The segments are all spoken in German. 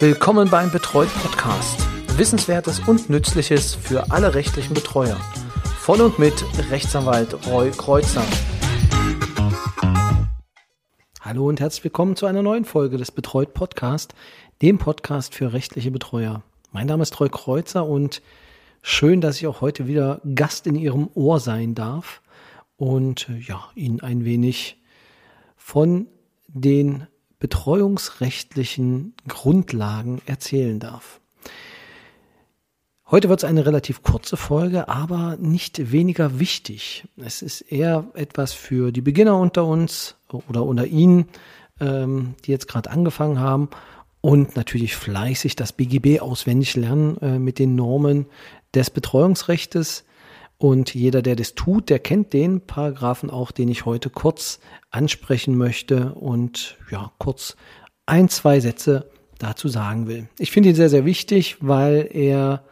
Willkommen beim Betreut Podcast. Wissenswertes und Nützliches für alle rechtlichen Betreuer. Von und mit Rechtsanwalt Roy Kreuzer. Hallo und herzlich willkommen zu einer neuen Folge des Betreut Podcast, dem Podcast für rechtliche Betreuer. Mein Name ist Roy Kreuzer und schön, dass ich auch heute wieder Gast in Ihrem Ohr sein darf und ja, Ihnen ein wenig von den betreuungsrechtlichen Grundlagen erzählen darf. Heute wird es eine relativ kurze Folge, aber nicht weniger wichtig. Es ist eher etwas für die Beginner unter uns oder unter Ihnen, ähm, die jetzt gerade angefangen haben und natürlich fleißig das BGB auswendig lernen äh, mit den Normen des Betreuungsrechtes. Und jeder, der das tut, der kennt den Paragraphen auch, den ich heute kurz ansprechen möchte und ja, kurz ein, zwei Sätze dazu sagen will. Ich finde ihn sehr, sehr wichtig, weil er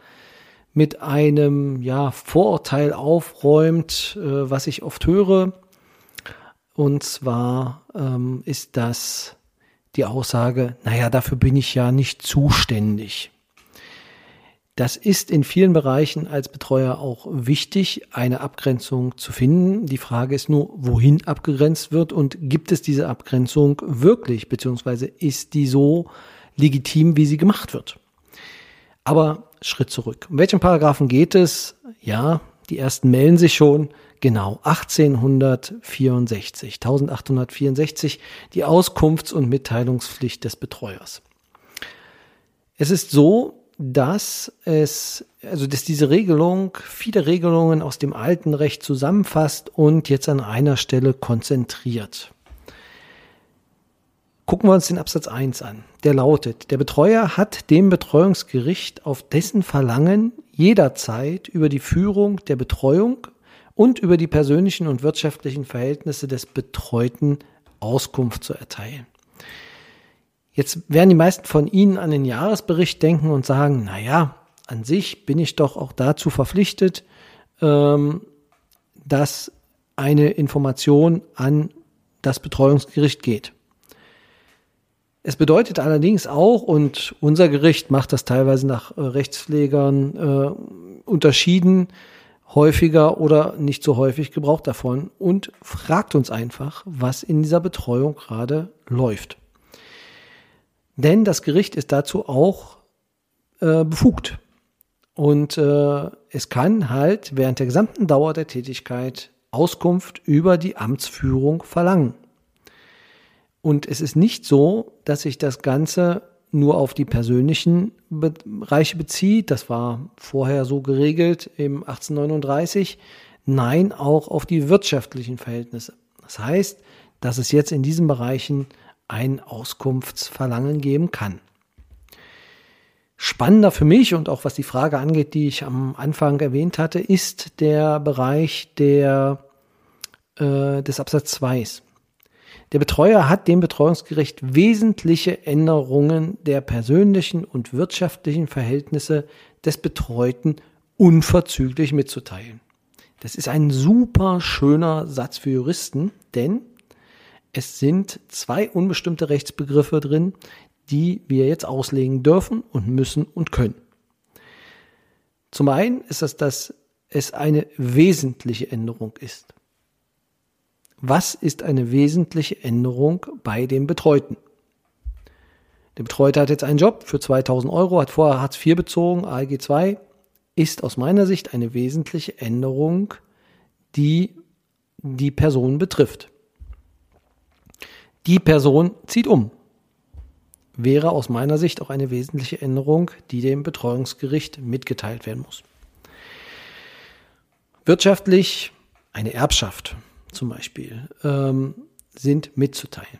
mit einem ja, Vorurteil aufräumt, äh, was ich oft höre. Und zwar ähm, ist das die Aussage, naja, dafür bin ich ja nicht zuständig. Das ist in vielen Bereichen als Betreuer auch wichtig, eine Abgrenzung zu finden. Die Frage ist nur, wohin abgegrenzt wird und gibt es diese Abgrenzung wirklich, beziehungsweise ist die so legitim, wie sie gemacht wird. Aber Schritt zurück. Um welchen Paragraphen geht es? Ja, die ersten melden sich schon. Genau, 1864, 1864, die Auskunfts- und Mitteilungspflicht des Betreuers. Es ist so, dass es, also dass diese Regelung viele Regelungen aus dem alten Recht zusammenfasst und jetzt an einer Stelle konzentriert. Gucken wir uns den Absatz 1 an. Der lautet, der Betreuer hat dem Betreuungsgericht auf dessen Verlangen jederzeit über die Führung der Betreuung und über die persönlichen und wirtschaftlichen Verhältnisse des Betreuten Auskunft zu erteilen. Jetzt werden die meisten von Ihnen an den Jahresbericht denken und sagen, na ja, an sich bin ich doch auch dazu verpflichtet, ähm, dass eine Information an das Betreuungsgericht geht. Es bedeutet allerdings auch, und unser Gericht macht das teilweise nach äh, Rechtspflegern äh, unterschieden, häufiger oder nicht so häufig gebraucht davon und fragt uns einfach, was in dieser Betreuung gerade läuft. Denn das Gericht ist dazu auch äh, befugt. Und äh, es kann halt während der gesamten Dauer der Tätigkeit Auskunft über die Amtsführung verlangen. Und es ist nicht so, dass sich das Ganze nur auf die persönlichen Bereiche bezieht. Das war vorher so geregelt im 1839. Nein, auch auf die wirtschaftlichen Verhältnisse. Das heißt, dass es jetzt in diesen Bereichen ein Auskunftsverlangen geben kann. Spannender für mich und auch was die Frage angeht, die ich am Anfang erwähnt hatte, ist der Bereich der, äh, des Absatz 2. Der Betreuer hat dem Betreuungsgericht wesentliche Änderungen der persönlichen und wirtschaftlichen Verhältnisse des Betreuten unverzüglich mitzuteilen. Das ist ein super schöner Satz für Juristen, denn es sind zwei unbestimmte Rechtsbegriffe drin, die wir jetzt auslegen dürfen und müssen und können. Zum einen ist das, dass es eine wesentliche Änderung ist. Was ist eine wesentliche Änderung bei dem Betreuten? Der Betreute hat jetzt einen Job für 2000 Euro, hat vorher Hartz IV bezogen, ALG 2, ist aus meiner Sicht eine wesentliche Änderung, die die Person betrifft. Die Person zieht um. Wäre aus meiner Sicht auch eine wesentliche Änderung, die dem Betreuungsgericht mitgeteilt werden muss. Wirtschaftlich eine Erbschaft zum Beispiel ähm, sind mitzuteilen.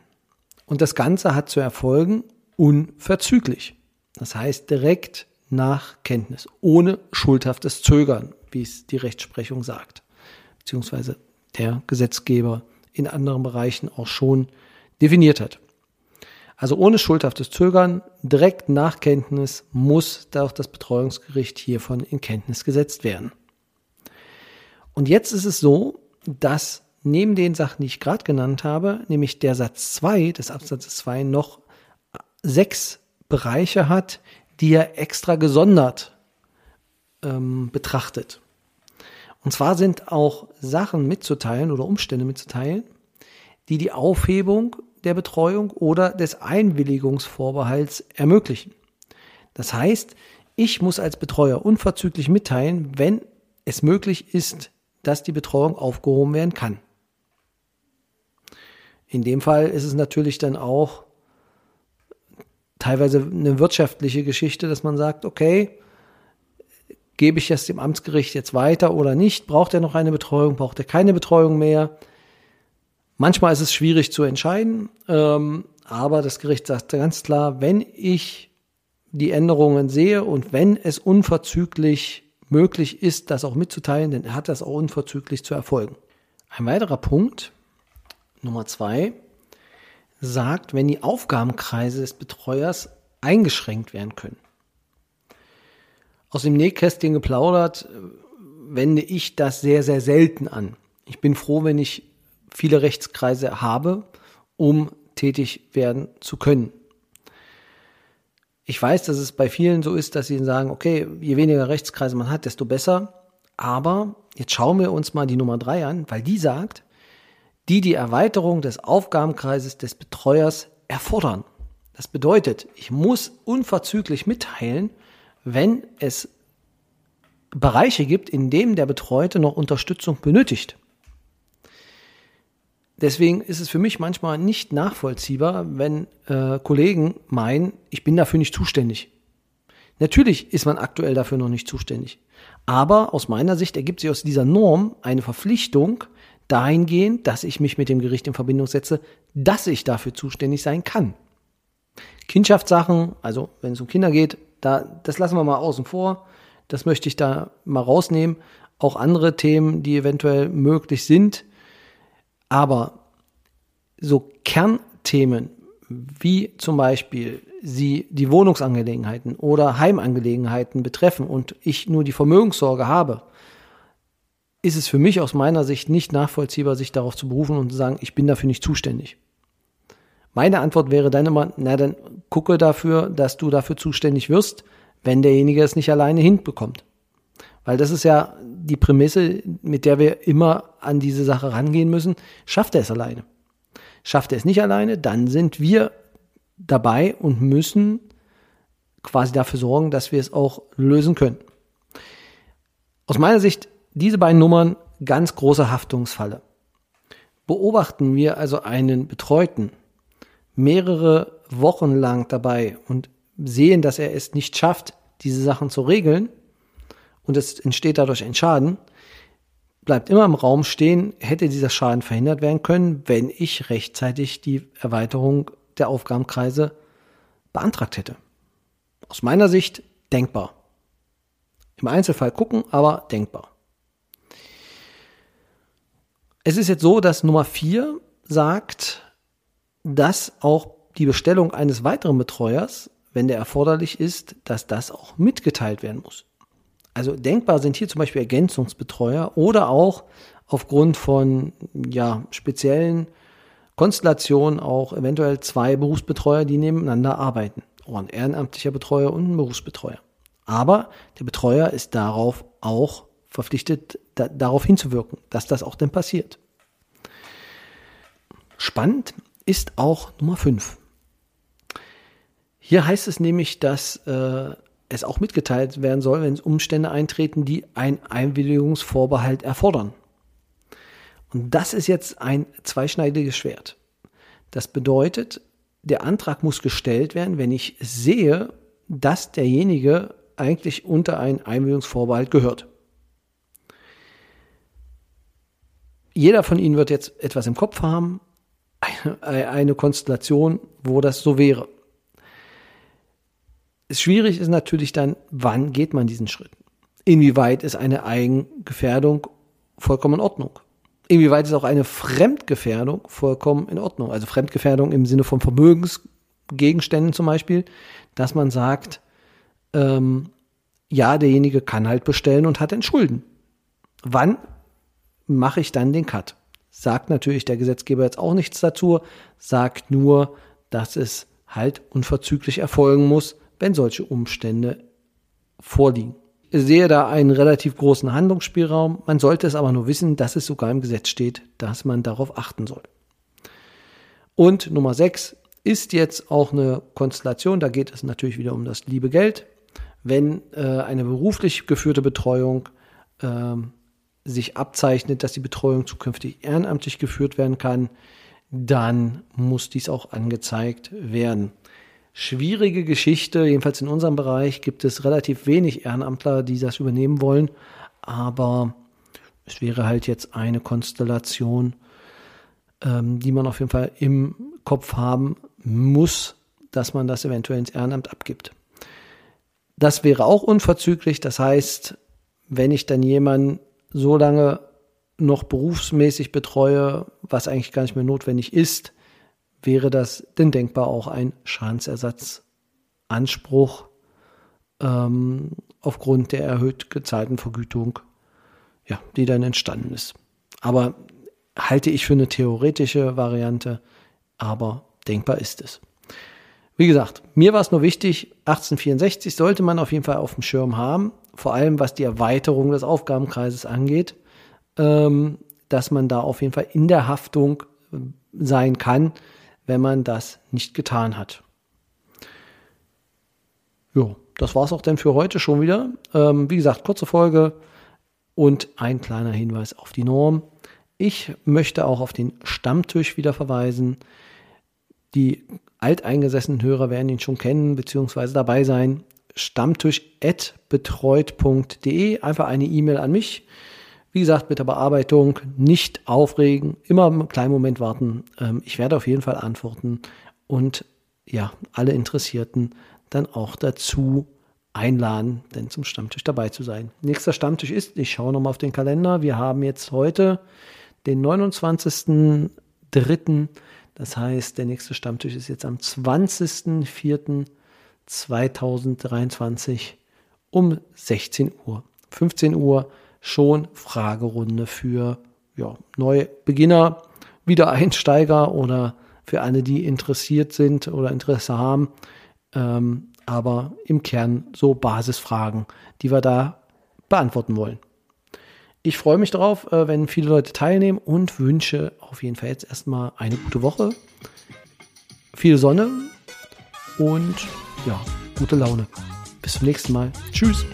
Und das Ganze hat zu erfolgen unverzüglich. Das heißt direkt nach Kenntnis, ohne schuldhaftes Zögern, wie es die Rechtsprechung sagt, beziehungsweise der Gesetzgeber in anderen Bereichen auch schon definiert hat. Also ohne schuldhaftes Zögern, direkt nach Kenntnis muss auch das Betreuungsgericht hiervon in Kenntnis gesetzt werden. Und jetzt ist es so, dass neben den Sachen, die ich gerade genannt habe, nämlich der Satz 2 des Absatzes 2 noch sechs Bereiche hat, die er extra gesondert ähm, betrachtet. Und zwar sind auch Sachen mitzuteilen oder Umstände mitzuteilen, die die Aufhebung der Betreuung oder des Einwilligungsvorbehalts ermöglichen. Das heißt, ich muss als Betreuer unverzüglich mitteilen, wenn es möglich ist, dass die Betreuung aufgehoben werden kann. In dem Fall ist es natürlich dann auch teilweise eine wirtschaftliche Geschichte, dass man sagt, okay, gebe ich es dem Amtsgericht jetzt weiter oder nicht? Braucht er noch eine Betreuung? Braucht er keine Betreuung mehr? Manchmal ist es schwierig zu entscheiden, ähm, aber das Gericht sagt ganz klar, wenn ich die Änderungen sehe und wenn es unverzüglich möglich ist, das auch mitzuteilen, dann hat das auch unverzüglich zu erfolgen. Ein weiterer Punkt, Nummer zwei, sagt, wenn die Aufgabenkreise des Betreuers eingeschränkt werden können. Aus dem Nähkästchen geplaudert, äh, wende ich das sehr, sehr selten an. Ich bin froh, wenn ich viele Rechtskreise habe, um tätig werden zu können. Ich weiß, dass es bei vielen so ist, dass sie sagen, okay, je weniger Rechtskreise man hat, desto besser. Aber jetzt schauen wir uns mal die Nummer drei an, weil die sagt, die die Erweiterung des Aufgabenkreises des Betreuers erfordern. Das bedeutet, ich muss unverzüglich mitteilen, wenn es Bereiche gibt, in denen der Betreute noch Unterstützung benötigt. Deswegen ist es für mich manchmal nicht nachvollziehbar, wenn äh, Kollegen meinen, ich bin dafür nicht zuständig. Natürlich ist man aktuell dafür noch nicht zuständig. Aber aus meiner Sicht ergibt sich aus dieser Norm eine Verpflichtung dahingehend, dass ich mich mit dem Gericht in Verbindung setze, dass ich dafür zuständig sein kann. Kindschaftssachen, also wenn es um Kinder geht, da, das lassen wir mal außen vor. Das möchte ich da mal rausnehmen. Auch andere Themen, die eventuell möglich sind, aber so Kernthemen wie zum Beispiel sie die Wohnungsangelegenheiten oder Heimangelegenheiten betreffen und ich nur die Vermögenssorge habe, ist es für mich aus meiner Sicht nicht nachvollziehbar, sich darauf zu berufen und zu sagen, ich bin dafür nicht zuständig. Meine Antwort wäre dann immer, na dann gucke dafür, dass du dafür zuständig wirst, wenn derjenige es nicht alleine hinbekommt. Weil das ist ja die Prämisse, mit der wir immer an diese Sache rangehen müssen. Schafft er es alleine? Schafft er es nicht alleine, dann sind wir dabei und müssen quasi dafür sorgen, dass wir es auch lösen können. Aus meiner Sicht diese beiden Nummern ganz große Haftungsfalle. Beobachten wir also einen Betreuten mehrere Wochen lang dabei und sehen, dass er es nicht schafft, diese Sachen zu regeln, und es entsteht dadurch ein Schaden, bleibt immer im Raum stehen, hätte dieser Schaden verhindert werden können, wenn ich rechtzeitig die Erweiterung der Aufgabenkreise beantragt hätte. Aus meiner Sicht denkbar. Im Einzelfall gucken, aber denkbar. Es ist jetzt so, dass Nummer vier sagt, dass auch die Bestellung eines weiteren Betreuers, wenn der erforderlich ist, dass das auch mitgeteilt werden muss. Also denkbar sind hier zum Beispiel Ergänzungsbetreuer oder auch aufgrund von ja, speziellen Konstellationen auch eventuell zwei Berufsbetreuer, die nebeneinander arbeiten. Oder ein ehrenamtlicher Betreuer und ein Berufsbetreuer. Aber der Betreuer ist darauf auch verpflichtet, da, darauf hinzuwirken, dass das auch denn passiert. Spannend ist auch Nummer 5. Hier heißt es nämlich, dass äh, es auch mitgeteilt werden soll, wenn Umstände eintreten, die ein Einwilligungsvorbehalt erfordern. Und das ist jetzt ein zweischneidiges Schwert. Das bedeutet, der Antrag muss gestellt werden, wenn ich sehe, dass derjenige eigentlich unter einen Einwilligungsvorbehalt gehört. Jeder von Ihnen wird jetzt etwas im Kopf haben, eine, eine Konstellation, wo das so wäre. Schwierig ist natürlich dann, wann geht man diesen Schritt? Inwieweit ist eine Eigengefährdung vollkommen in Ordnung? Inwieweit ist auch eine Fremdgefährdung vollkommen in Ordnung? Also Fremdgefährdung im Sinne von Vermögensgegenständen zum Beispiel, dass man sagt, ähm, ja, derjenige kann halt bestellen und hat Entschulden. Wann mache ich dann den Cut? Sagt natürlich der Gesetzgeber jetzt auch nichts dazu, sagt nur, dass es halt unverzüglich erfolgen muss, wenn solche Umstände vorliegen. Ich sehe da einen relativ großen Handlungsspielraum. Man sollte es aber nur wissen, dass es sogar im Gesetz steht, dass man darauf achten soll. Und Nummer 6 ist jetzt auch eine Konstellation, da geht es natürlich wieder um das liebe Geld. Wenn äh, eine beruflich geführte Betreuung äh, sich abzeichnet, dass die Betreuung zukünftig ehrenamtlich geführt werden kann, dann muss dies auch angezeigt werden schwierige Geschichte. Jedenfalls in unserem Bereich gibt es relativ wenig Ehrenamtler, die das übernehmen wollen. Aber es wäre halt jetzt eine Konstellation, ähm, die man auf jeden Fall im Kopf haben muss, dass man das eventuell ins Ehrenamt abgibt. Das wäre auch unverzüglich. Das heißt, wenn ich dann jemanden so lange noch berufsmäßig betreue, was eigentlich gar nicht mehr notwendig ist, wäre das denn denkbar auch ein Schadensersatzanspruch ähm, aufgrund der erhöht gezahlten Vergütung, ja, die dann entstanden ist. Aber halte ich für eine theoretische Variante, aber denkbar ist es. Wie gesagt, mir war es nur wichtig, 1864 sollte man auf jeden Fall auf dem Schirm haben, vor allem was die Erweiterung des Aufgabenkreises angeht, ähm, dass man da auf jeden Fall in der Haftung äh, sein kann, wenn man das nicht getan hat. Jo, das war's auch dann für heute schon wieder. Ähm, wie gesagt, kurze Folge und ein kleiner Hinweis auf die Norm. Ich möchte auch auf den Stammtisch wieder verweisen. Die alteingesessenen Hörer werden ihn schon kennen bzw. dabei sein. Stammtisch.betreut.de. Einfach eine E-Mail an mich. Wie gesagt, mit der Bearbeitung nicht aufregen, immer einen kleinen Moment warten. Ähm, ich werde auf jeden Fall antworten und ja, alle Interessierten dann auch dazu einladen, denn zum Stammtisch dabei zu sein. Nächster Stammtisch ist, ich schaue nochmal auf den Kalender, wir haben jetzt heute den 29.03. Das heißt, der nächste Stammtisch ist jetzt am 20.04.2023 um 16 Uhr. 15 Uhr schon Fragerunde für ja, Neubeginner, Wiedereinsteiger oder für alle, die interessiert sind oder Interesse haben. Ähm, aber im Kern so Basisfragen, die wir da beantworten wollen. Ich freue mich darauf, äh, wenn viele Leute teilnehmen und wünsche auf jeden Fall jetzt erstmal eine gute Woche, viel Sonne und ja, gute Laune. Bis zum nächsten Mal. Tschüss.